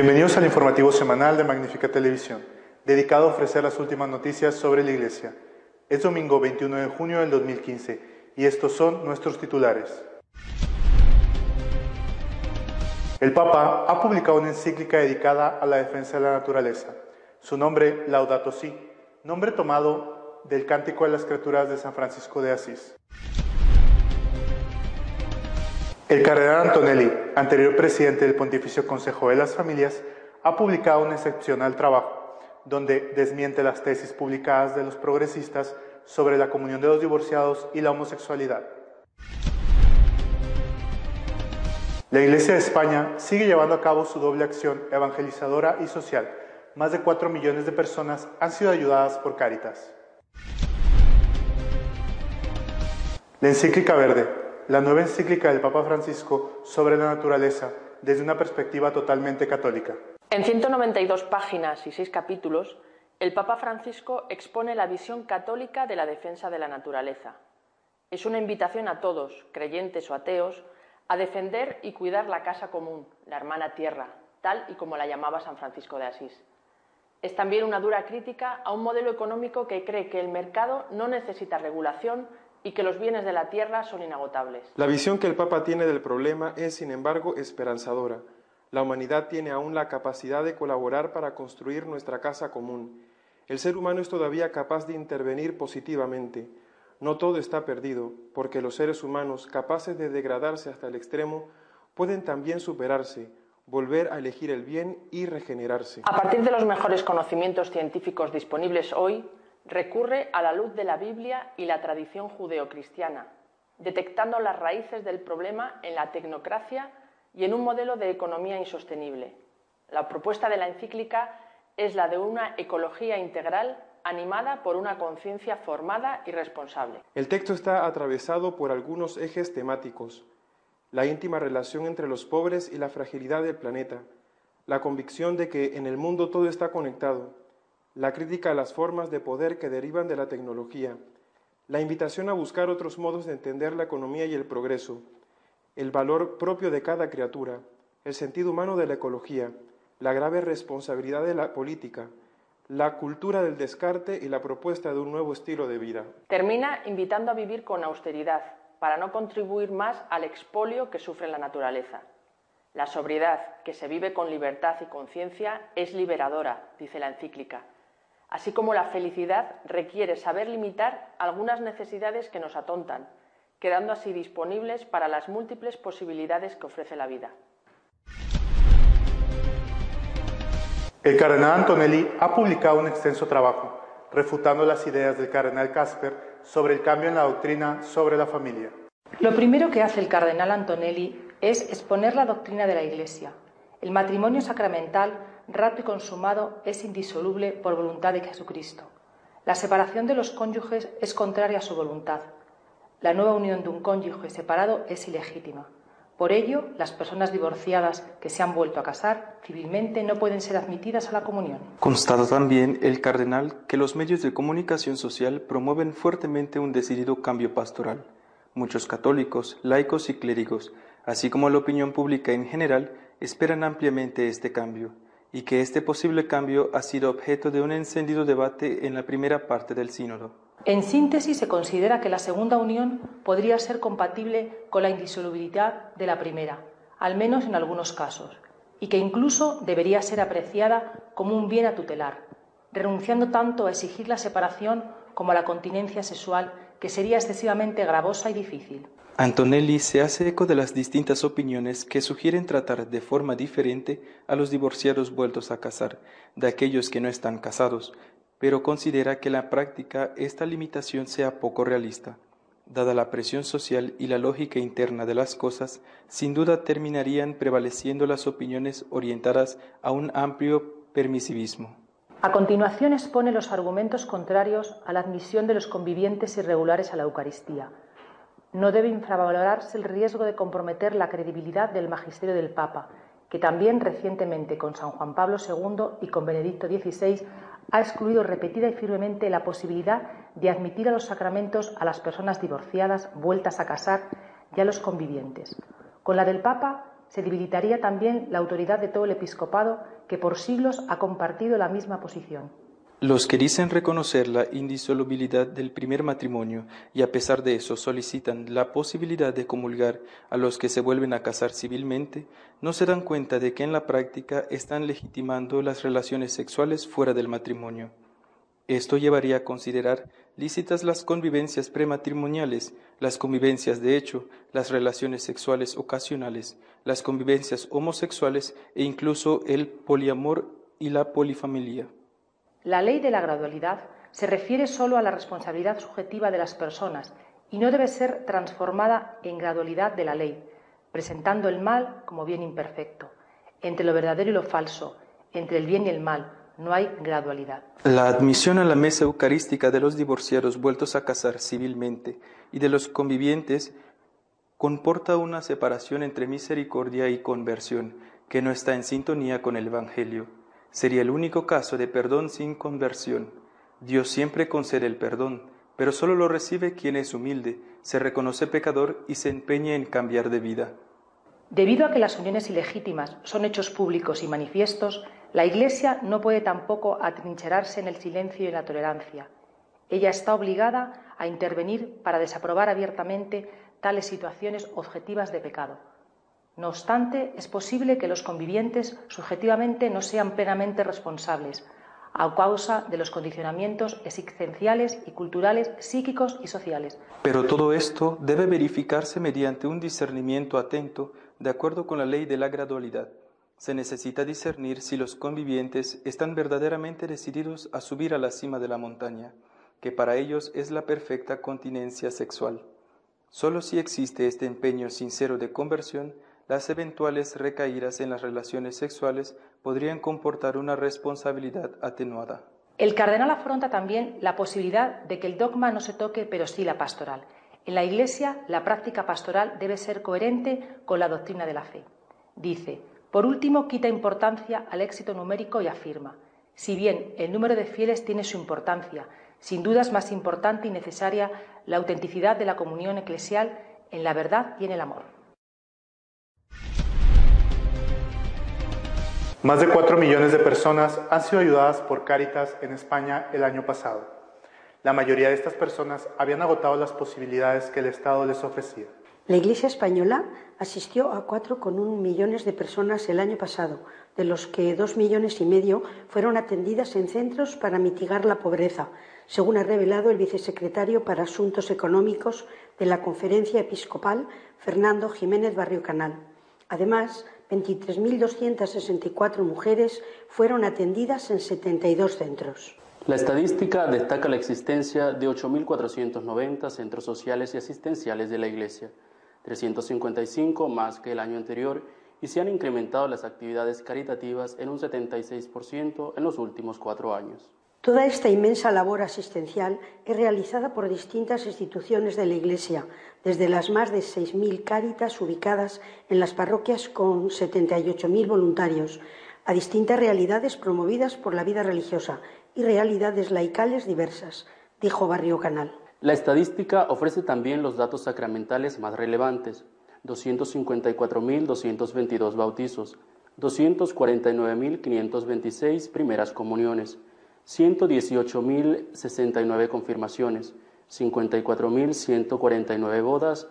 Bienvenidos al informativo semanal de Magnífica Televisión, dedicado a ofrecer las últimas noticias sobre la Iglesia. Es domingo 21 de junio del 2015 y estos son nuestros titulares. El Papa ha publicado una encíclica dedicada a la defensa de la naturaleza. Su nombre, Laudato Si, nombre tomado del Cántico de las Criaturas de San Francisco de Asís. El cardenal Antonelli, anterior presidente del Pontificio Consejo de las Familias, ha publicado un excepcional trabajo donde desmiente las tesis publicadas de los progresistas sobre la comunión de los divorciados y la homosexualidad. La Iglesia de España sigue llevando a cabo su doble acción evangelizadora y social. Más de 4 millones de personas han sido ayudadas por Cáritas. La encíclica verde la nueva encíclica del Papa Francisco sobre la naturaleza desde una perspectiva totalmente católica. En 192 páginas y 6 capítulos, el Papa Francisco expone la visión católica de la defensa de la naturaleza. Es una invitación a todos, creyentes o ateos, a defender y cuidar la casa común, la hermana tierra, tal y como la llamaba San Francisco de Asís. Es también una dura crítica a un modelo económico que cree que el mercado no necesita regulación y que los bienes de la tierra son inagotables. La visión que el Papa tiene del problema es, sin embargo, esperanzadora. La humanidad tiene aún la capacidad de colaborar para construir nuestra casa común. El ser humano es todavía capaz de intervenir positivamente. No todo está perdido, porque los seres humanos, capaces de degradarse hasta el extremo, pueden también superarse, volver a elegir el bien y regenerarse. A partir de los mejores conocimientos científicos disponibles hoy, recurre a la luz de la Biblia y la tradición judeocristiana, detectando las raíces del problema en la tecnocracia y en un modelo de economía insostenible. La propuesta de la encíclica es la de una ecología integral animada por una conciencia formada y responsable. El texto está atravesado por algunos ejes temáticos, la íntima relación entre los pobres y la fragilidad del planeta, la convicción de que en el mundo todo está conectado, la crítica a las formas de poder que derivan de la tecnología, la invitación a buscar otros modos de entender la economía y el progreso, el valor propio de cada criatura, el sentido humano de la ecología, la grave responsabilidad de la política, la cultura del descarte y la propuesta de un nuevo estilo de vida. Termina invitando a vivir con austeridad para no contribuir más al expolio que sufre la naturaleza. La sobriedad, que se vive con libertad y conciencia, es liberadora, dice la encíclica así como la felicidad requiere saber limitar algunas necesidades que nos atontan, quedando así disponibles para las múltiples posibilidades que ofrece la vida. El cardenal Antonelli ha publicado un extenso trabajo refutando las ideas del cardenal Casper sobre el cambio en la doctrina sobre la familia. Lo primero que hace el cardenal Antonelli es exponer la doctrina de la Iglesia. El matrimonio sacramental rato y consumado es indisoluble por voluntad de Jesucristo. La separación de los cónyuges es contraria a su voluntad. La nueva unión de un cónyuge separado es ilegítima. Por ello, las personas divorciadas que se han vuelto a casar civilmente no pueden ser admitidas a la comunión. Constata también el cardenal que los medios de comunicación social promueven fuertemente un decidido cambio pastoral. Muchos católicos, laicos y clérigos, así como la opinión pública en general, esperan ampliamente este cambio y que este posible cambio ha sido objeto de un encendido debate en la primera parte del sínodo. En síntesis, se considera que la segunda unión podría ser compatible con la indisolubilidad de la primera, al menos en algunos casos, y que incluso debería ser apreciada como un bien a tutelar. renunciando tanto a exigir la separación como a la continencia sexual, que sería excesivamente gravosa y difícil. Antonelli se hace eco de las distintas opiniones que sugieren tratar de forma diferente a los divorciados vueltos a casar de aquellos que no están casados, pero considera que en la práctica esta limitación sea poco realista. Dada la presión social y la lógica interna de las cosas, sin duda terminarían prevaleciendo las opiniones orientadas a un amplio permisivismo. A continuación expone los argumentos contrarios a la admisión de los convivientes irregulares a la Eucaristía no debe infravalorarse el riesgo de comprometer la credibilidad del magisterio del Papa, que también recientemente con San Juan Pablo II y con Benedicto XVI ha excluido repetida y firmemente la posibilidad de admitir a los sacramentos a las personas divorciadas, vueltas a casar y a los convivientes. Con la del Papa se debilitaría también la autoridad de todo el episcopado que por siglos ha compartido la misma posición. Los que dicen reconocer la indisolubilidad del primer matrimonio y a pesar de eso solicitan la posibilidad de comulgar a los que se vuelven a casar civilmente, no se dan cuenta de que en la práctica están legitimando las relaciones sexuales fuera del matrimonio. Esto llevaría a considerar lícitas las convivencias prematrimoniales, las convivencias de hecho, las relaciones sexuales ocasionales, las convivencias homosexuales e incluso el poliamor y la polifamilia. La ley de la gradualidad se refiere solo a la responsabilidad subjetiva de las personas y no debe ser transformada en gradualidad de la ley, presentando el mal como bien imperfecto. Entre lo verdadero y lo falso, entre el bien y el mal, no hay gradualidad. La admisión a la mesa eucarística de los divorciados vueltos a casar civilmente y de los convivientes comporta una separación entre misericordia y conversión que no está en sintonía con el Evangelio sería el único caso de perdón sin conversión. Dios siempre concede el perdón, pero solo lo recibe quien es humilde, se reconoce pecador y se empeña en cambiar de vida. Debido a que las uniones ilegítimas son hechos públicos y manifiestos, la Iglesia no puede tampoco atrincherarse en el silencio y en la tolerancia. Ella está obligada a intervenir para desaprobar abiertamente tales situaciones objetivas de pecado. No obstante, es posible que los convivientes subjetivamente no sean plenamente responsables a causa de los condicionamientos existenciales y culturales, psíquicos y sociales. Pero todo esto debe verificarse mediante un discernimiento atento de acuerdo con la ley de la gradualidad. Se necesita discernir si los convivientes están verdaderamente decididos a subir a la cima de la montaña, que para ellos es la perfecta continencia sexual. Solo si existe este empeño sincero de conversión, las eventuales recaídas en las relaciones sexuales podrían comportar una responsabilidad atenuada. El cardenal afronta también la posibilidad de que el dogma no se toque, pero sí la pastoral. En la Iglesia, la práctica pastoral debe ser coherente con la doctrina de la fe. Dice, por último, quita importancia al éxito numérico y afirma, si bien el número de fieles tiene su importancia, sin duda es más importante y necesaria la autenticidad de la comunión eclesial en la verdad y en el amor. Más de 4 millones de personas han sido ayudadas por Cáritas en España el año pasado. La mayoría de estas personas habían agotado las posibilidades que el Estado les ofrecía. La Iglesia española asistió a 4,1 millones de personas el año pasado, de los que 2 millones y medio fueron atendidas en centros para mitigar la pobreza, según ha revelado el vicesecretario para Asuntos Económicos de la Conferencia Episcopal, Fernando Jiménez Barrio Canal. Además, 23.264 mujeres fueron atendidas en 72 centros. La estadística destaca la existencia de 8.490 centros sociales y asistenciales de la Iglesia, 355 más que el año anterior, y se han incrementado las actividades caritativas en un 76% en los últimos cuatro años. Toda esta inmensa labor asistencial es realizada por distintas instituciones de la Iglesia, desde las más de 6.000 cáritas ubicadas en las parroquias con 78.000 voluntarios, a distintas realidades promovidas por la vida religiosa y realidades laicales diversas, dijo Barrio Canal. La estadística ofrece también los datos sacramentales más relevantes. 254.222 bautizos, 249.526 primeras comuniones, 118.069 confirmaciones, 54.149 bodas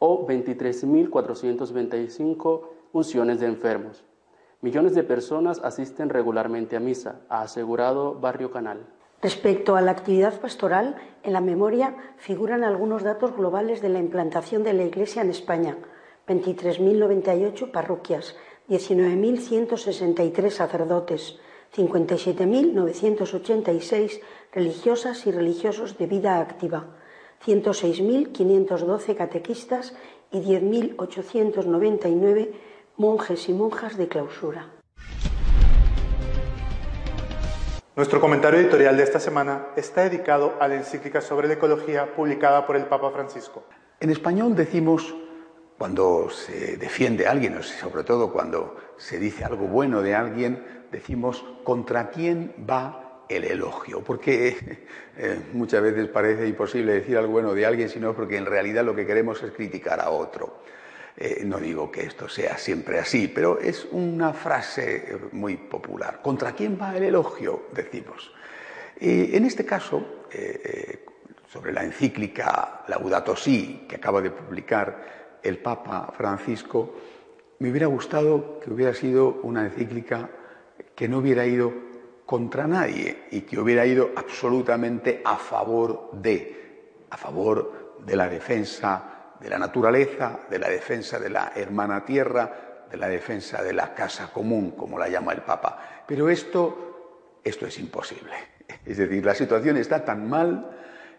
o 23.425 unciones de enfermos. Millones de personas asisten regularmente a misa, ha asegurado Barrio Canal. Respecto a la actividad pastoral, en la memoria figuran algunos datos globales de la implantación de la Iglesia en España. 23.098 parroquias, 19.163 sacerdotes, 57.986 religiosas y religiosos de vida activa, 106.512 catequistas y 10.899 monjes y monjas de clausura. Nuestro comentario editorial de esta semana está dedicado a la encíclica sobre la ecología publicada por el Papa Francisco. En español decimos, cuando se defiende a alguien, sobre todo cuando se dice algo bueno de alguien, decimos contra quién va el elogio, porque eh, muchas veces parece imposible decir algo bueno de alguien, sino porque en realidad lo que queremos es criticar a otro. Eh, no digo que esto sea siempre así, pero es una frase muy popular. ¿Contra quién va el elogio? Decimos. En este caso, eh, sobre la encíclica Laudato Si, que acaba de publicar el Papa Francisco, me hubiera gustado que hubiera sido una encíclica que no hubiera ido contra nadie y que hubiera ido absolutamente a favor de, a favor de la defensa de la naturaleza, de la defensa de la hermana tierra, de la defensa de la casa común, como la llama el Papa. Pero esto, esto es imposible. Es decir, la situación está tan mal,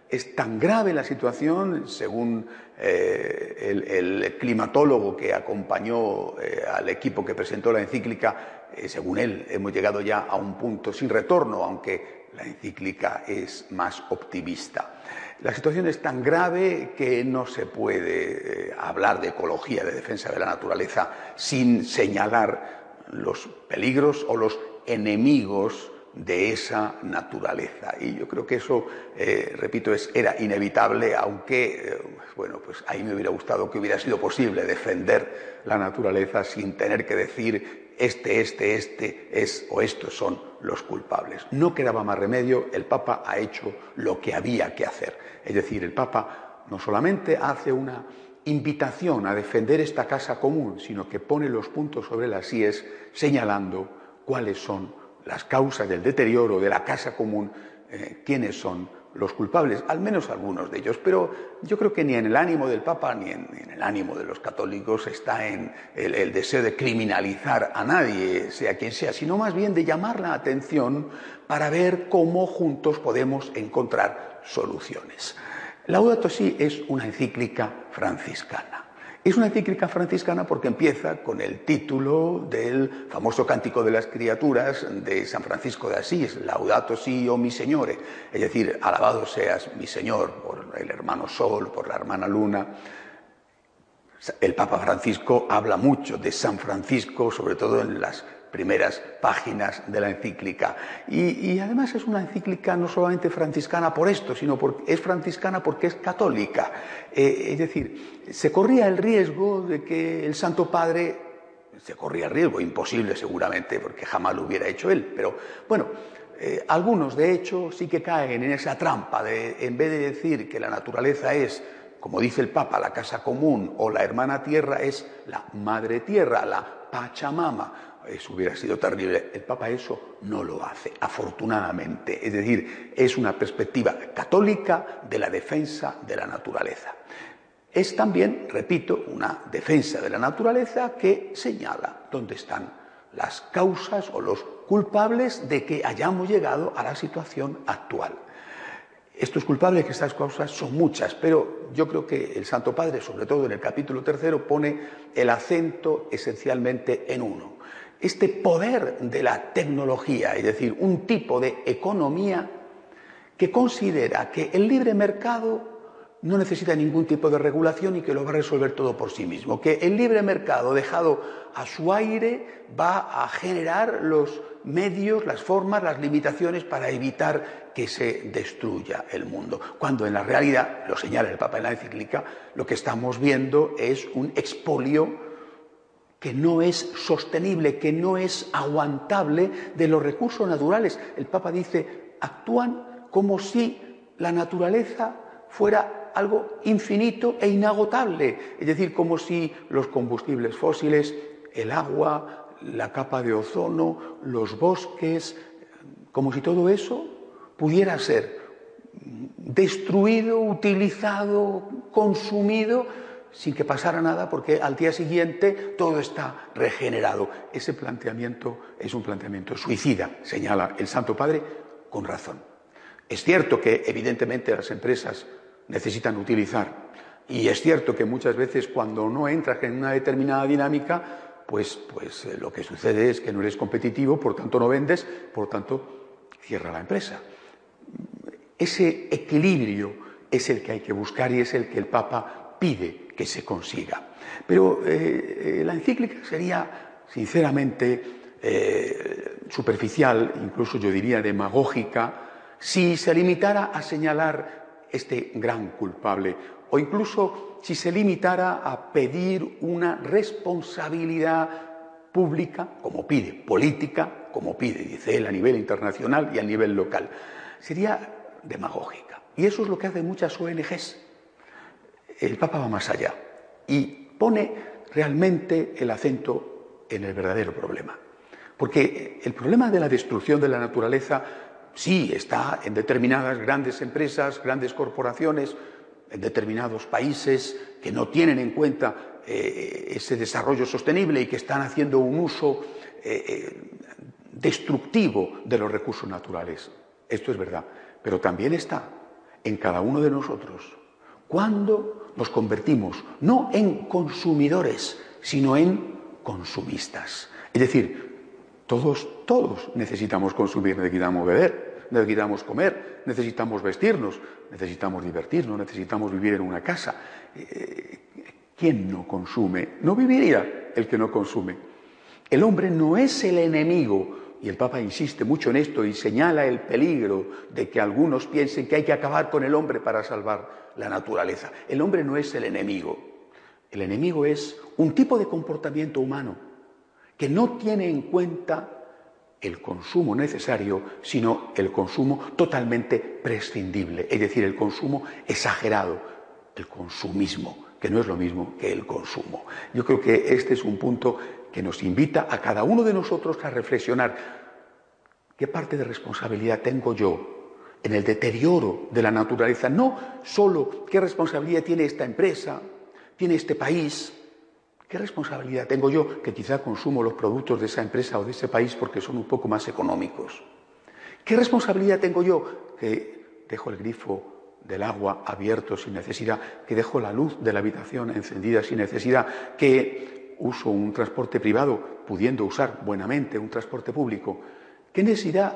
es tan grave la situación, según eh, el, climatólogo que acompañó eh, al equipo que presentó la encíclica, eh, según él, hemos llegado ya a un punto sin retorno, aunque la encíclica es más optimista. La situación es tan grave que no se puede hablar de ecología, de defensa de la naturaleza, sin señalar los peligros o los enemigos de esa naturaleza. Y yo creo que eso, eh, repito, es, era inevitable, aunque, eh, bueno, pues ahí me hubiera gustado que hubiera sido posible defender la naturaleza sin tener que decir este, este, este es o estos son los culpables. No quedaba más remedio, el Papa ha hecho lo que había que hacer. Es decir, el Papa no solamente hace una invitación a defender esta casa común, sino que pone los puntos sobre las IES señalando cuáles son las causas del deterioro de la casa común, eh, quiénes son los culpables, al menos algunos de ellos, pero yo creo que ni en el ánimo del Papa ni en, el ánimo de los católicos está en el, deseo de criminalizar a nadie, sea quien sea, sino más bien de llamar la atención para ver cómo juntos podemos encontrar soluciones. Laudato Si es una encíclica franciscana. Es una encíclica franciscana porque empieza con el título del famoso Cántico de las Criaturas de San Francisco de Asís, Laudato si, oh mi Señore, es decir, alabado seas mi Señor por el hermano Sol, por la hermana Luna. El Papa Francisco habla mucho de San Francisco, sobre todo en las primeras páginas de la encíclica. Y, además es una encíclica no solamente franciscana por esto, sino porque es franciscana porque es católica. Eh, es decir, se corría el riesgo de que el Santo Padre, se corría el riesgo, imposible seguramente, porque jamás lo hubiera hecho él, pero bueno, eh, algunos de hecho sí que caen en esa trampa de, en vez de decir que la naturaleza es como dice el Papa, la casa común o la hermana tierra es la madre tierra, la Pachamama eso hubiera sido terrible. El Papa eso no lo hace, afortunadamente. Es decir, es una perspectiva católica de la defensa de la naturaleza. Es también, repito, una defensa de la naturaleza que señala dónde están las causas o los culpables de que hayamos llegado a la situación actual. Estos culpables que estas causas son muchas, pero yo creo que el Santo Padre, sobre todo en el capítulo tercero, pone el acento esencialmente en uno, este poder de la tecnología, es decir, un tipo de economía que considera que el libre mercado no necesita ningún tipo de regulación y que lo va a resolver todo por sí mismo, que el libre mercado dejado a su aire va a generar los medios, las formas, las limitaciones para evitar que se destruya el mundo. Cuando en la realidad, lo señala el Papa en la encíclica, lo que estamos viendo es un expolio que no es sostenible, que no es aguantable de los recursos naturales. El Papa dice, actúan como si la naturaleza fuera algo infinito e inagotable, es decir, como si los combustibles fósiles, el agua, la capa de ozono, los bosques, como si todo eso pudiera ser destruido, utilizado, consumido, sin que pasara nada, porque al día siguiente todo está regenerado. Ese planteamiento es un planteamiento suicida, señala el Santo Padre, con razón. Es cierto que, evidentemente, las empresas necesitan utilizar, y es cierto que muchas veces cuando no entras en una determinada dinámica, pues, pues eh, lo que sucede es que no eres competitivo, por tanto no vendes, por tanto cierra la empresa. Ese equilibrio es el que hay que buscar y es el que el Papa pide que se consiga. Pero eh, eh, la encíclica sería, sinceramente, eh, superficial, incluso yo diría demagógica, si se limitara a señalar este gran culpable o incluso si se limitara a pedir una responsabilidad pública, como pide, política, como pide, dice él, a nivel internacional y a nivel local. Sería demagógica. Y eso es lo que hacen muchas ONGs. El Papa va más allá y pone realmente el acento en el verdadero problema. Porque el problema de la destrucción de la naturaleza sí está en determinadas grandes empresas, grandes corporaciones, en determinados países que no tienen en cuenta eh, ese desarrollo sostenible y que están haciendo un uso eh, eh, destructivo de los recursos naturales. Esto es verdad pero también está en cada uno de nosotros. Cuando nos convertimos no en consumidores, sino en consumistas. Es decir, todos, todos necesitamos consumir, necesitamos beber, necesitamos comer, necesitamos vestirnos, necesitamos divertirnos, necesitamos vivir en una casa. Eh, ¿Quién no consume? No viviría el que no consume. El hombre no es el enemigo y el Papa insiste mucho en esto y señala el peligro de que algunos piensen que hay que acabar con el hombre para salvar la naturaleza. El hombre no es el enemigo. El enemigo es un tipo de comportamiento humano que no tiene en cuenta el consumo necesario, sino el consumo totalmente prescindible, es decir, el consumo exagerado, el consumismo, que no es lo mismo que el consumo. Yo creo que este es un punto que nos invita a cada uno de nosotros a reflexionar qué parte de responsabilidad tengo yo en el deterioro de la naturaleza, no solo qué responsabilidad tiene esta empresa, tiene este país, qué responsabilidad tengo yo que quizá consumo los productos de esa empresa o de ese país porque son un poco más económicos. ¿Qué responsabilidad tengo yo que dejo el grifo del agua abierto sin necesidad, que dejo la luz de la habitación encendida sin necesidad, que uso un transporte privado pudiendo usar buenamente un transporte público, ¿qué necesidad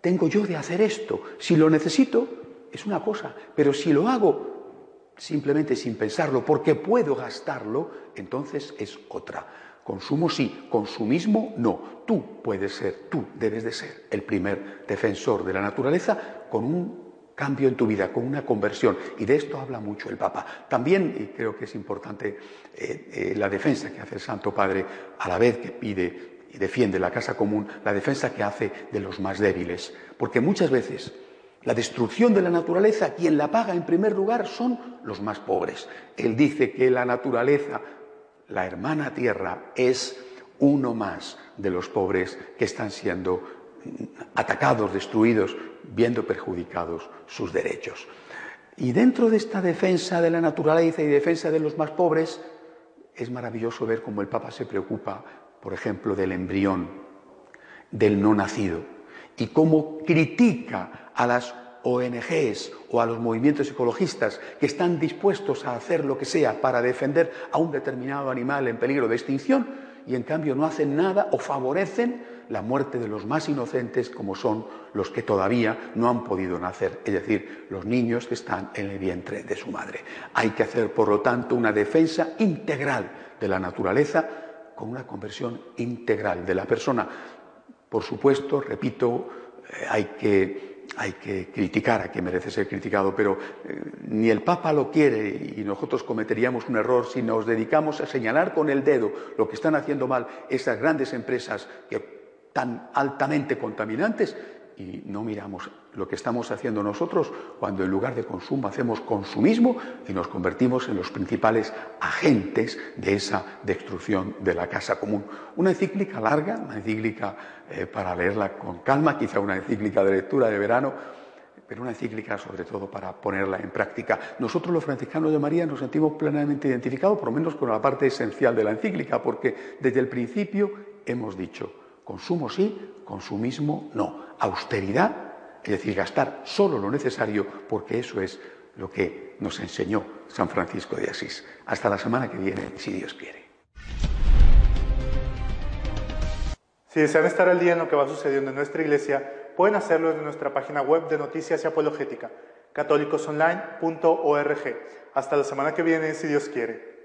tengo yo de hacer esto? Si lo necesito, es una cosa, pero si lo hago simplemente sin pensarlo, porque puedo gastarlo, entonces es otra. Consumo sí, consumismo no. Tú puedes ser, tú debes de ser el primer defensor de la naturaleza con un cambio en tu vida, con una conversión. Y de esto habla mucho el Papa. También, y creo que es importante, eh, eh, la defensa que hace el Santo Padre, a la vez que pide y defiende la casa común, la defensa que hace de los más débiles. Porque muchas veces la destrucción de la naturaleza, quien la paga en primer lugar son los más pobres. Él dice que la naturaleza, la hermana tierra, es uno más de los pobres que están siendo atacados, destruidos viendo perjudicados sus derechos. Y dentro de esta defensa de la naturaleza y defensa de los más pobres, es maravilloso ver cómo el Papa se preocupa, por ejemplo, del embrión, del no nacido, y cómo critica a las ONGs o a los movimientos ecologistas que están dispuestos a hacer lo que sea para defender a un determinado animal en peligro de extinción y en cambio no hacen nada o favorecen la muerte de los más inocentes como son los que todavía no han podido nacer, es decir, los niños que están en el vientre de su madre. Hay que hacer, por lo tanto, una defensa integral de la naturaleza con una conversión integral de la persona. Por supuesto, repito, eh, hay que hay que criticar a quien merece ser criticado, pero eh, ni el Papa lo quiere y nosotros cometeríamos un error si nos dedicamos a señalar con el dedo lo que están haciendo mal esas grandes empresas que tan altamente contaminantes y no miramos lo que estamos haciendo nosotros cuando en lugar de consumo hacemos consumismo y nos convertimos en los principales agentes de esa destrucción de la casa común. Una encíclica larga, una encíclica eh, para leerla con calma, quizá una encíclica de lectura de verano, pero una encíclica sobre todo para ponerla en práctica. Nosotros los franciscanos de María nos sentimos plenamente identificados, por lo menos con la parte esencial de la encíclica, porque desde el principio hemos dicho, consumo sí, consumismo no, austeridad, es decir, gastar solo lo necesario, porque eso es lo que nos enseñó San Francisco de Asís. Hasta la semana que viene, si Dios quiere. Si desean estar al día en lo que va sucediendo en nuestra iglesia, pueden hacerlo desde nuestra página web de Noticias y Apologética, católicosonline.org. Hasta la semana que viene, si Dios quiere.